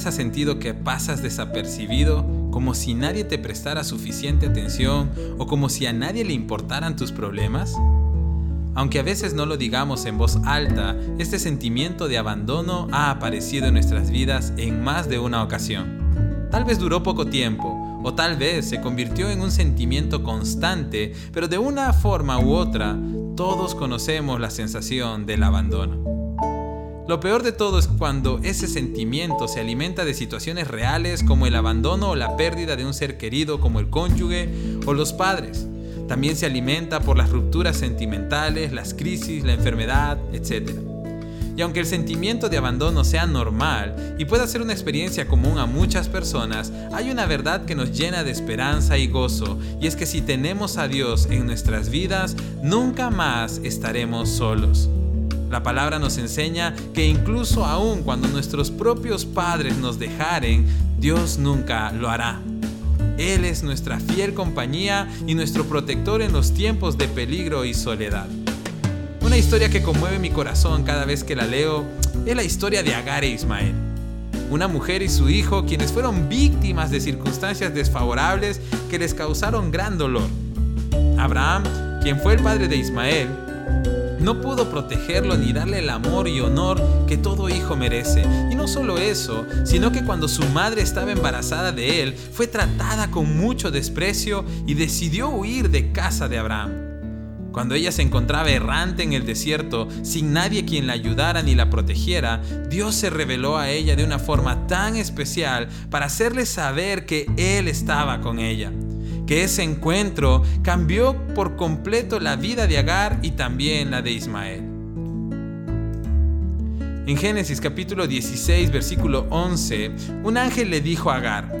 sentido que pasas desapercibido como si nadie te prestara suficiente atención o como si a nadie le importaran tus problemas? Aunque a veces no lo digamos en voz alta, este sentimiento de abandono ha aparecido en nuestras vidas en más de una ocasión. Tal vez duró poco tiempo, o tal vez se convirtió en un sentimiento constante, pero de una forma u otra, todos conocemos la sensación del abandono. Lo peor de todo es cuando ese sentimiento se alimenta de situaciones reales como el abandono o la pérdida de un ser querido como el cónyuge o los padres. También se alimenta por las rupturas sentimentales, las crisis, la enfermedad, etc. Y aunque el sentimiento de abandono sea normal y pueda ser una experiencia común a muchas personas, hay una verdad que nos llena de esperanza y gozo, y es que si tenemos a Dios en nuestras vidas, nunca más estaremos solos. La palabra nos enseña que incluso aun cuando nuestros propios padres nos dejaren, Dios nunca lo hará. Él es nuestra fiel compañía y nuestro protector en los tiempos de peligro y soledad. Una historia que conmueve mi corazón cada vez que la leo es la historia de Agar e Ismael. Una mujer y su hijo quienes fueron víctimas de circunstancias desfavorables que les causaron gran dolor. Abraham, quien fue el padre de Ismael, no pudo protegerlo ni darle el amor y honor que todo hijo merece. Y no solo eso, sino que cuando su madre estaba embarazada de él, fue tratada con mucho desprecio y decidió huir de casa de Abraham. Cuando ella se encontraba errante en el desierto, sin nadie quien la ayudara ni la protegiera, Dios se reveló a ella de una forma tan especial para hacerle saber que Él estaba con ella que ese encuentro cambió por completo la vida de Agar y también la de Ismael. En Génesis capítulo 16 versículo 11, un ángel le dijo a Agar,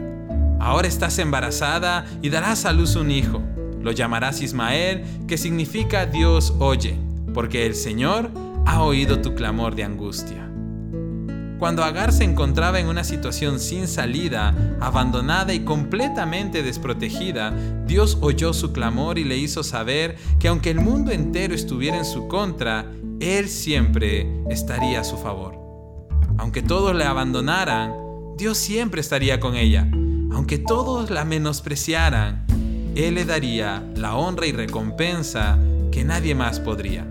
ahora estás embarazada y darás a luz un hijo. Lo llamarás Ismael, que significa Dios oye, porque el Señor ha oído tu clamor de angustia. Cuando Agar se encontraba en una situación sin salida, abandonada y completamente desprotegida, Dios oyó su clamor y le hizo saber que aunque el mundo entero estuviera en su contra, Él siempre estaría a su favor. Aunque todos la abandonaran, Dios siempre estaría con ella. Aunque todos la menospreciaran, Él le daría la honra y recompensa que nadie más podría.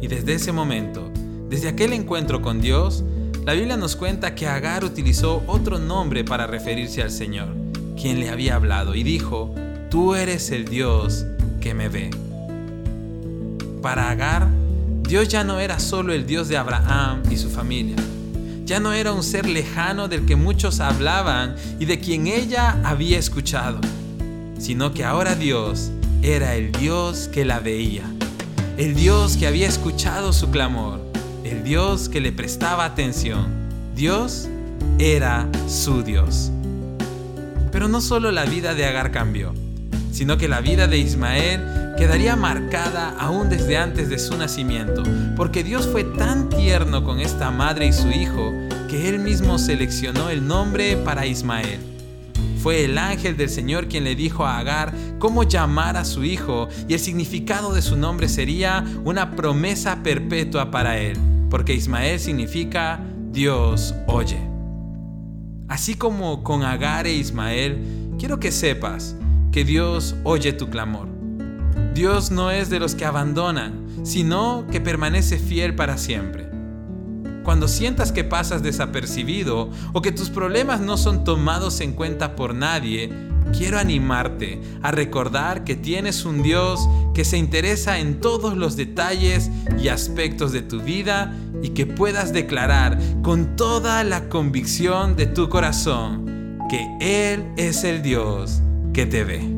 Y desde ese momento, desde aquel encuentro con Dios, la Biblia nos cuenta que Agar utilizó otro nombre para referirse al Señor, quien le había hablado, y dijo, Tú eres el Dios que me ve. Para Agar, Dios ya no era solo el Dios de Abraham y su familia, ya no era un ser lejano del que muchos hablaban y de quien ella había escuchado, sino que ahora Dios era el Dios que la veía, el Dios que había escuchado su clamor el Dios que le prestaba atención. Dios era su Dios. Pero no solo la vida de Agar cambió, sino que la vida de Ismael quedaría marcada aún desde antes de su nacimiento, porque Dios fue tan tierno con esta madre y su hijo que él mismo seleccionó el nombre para Ismael. Fue el ángel del Señor quien le dijo a Agar cómo llamar a su hijo y el significado de su nombre sería una promesa perpetua para él porque Ismael significa Dios oye. Así como con Agar e Ismael, quiero que sepas que Dios oye tu clamor. Dios no es de los que abandonan, sino que permanece fiel para siempre. Cuando sientas que pasas desapercibido o que tus problemas no son tomados en cuenta por nadie, quiero animarte a recordar que tienes un Dios que se interesa en todos los detalles y aspectos de tu vida y que puedas declarar con toda la convicción de tu corazón que Él es el Dios que te ve.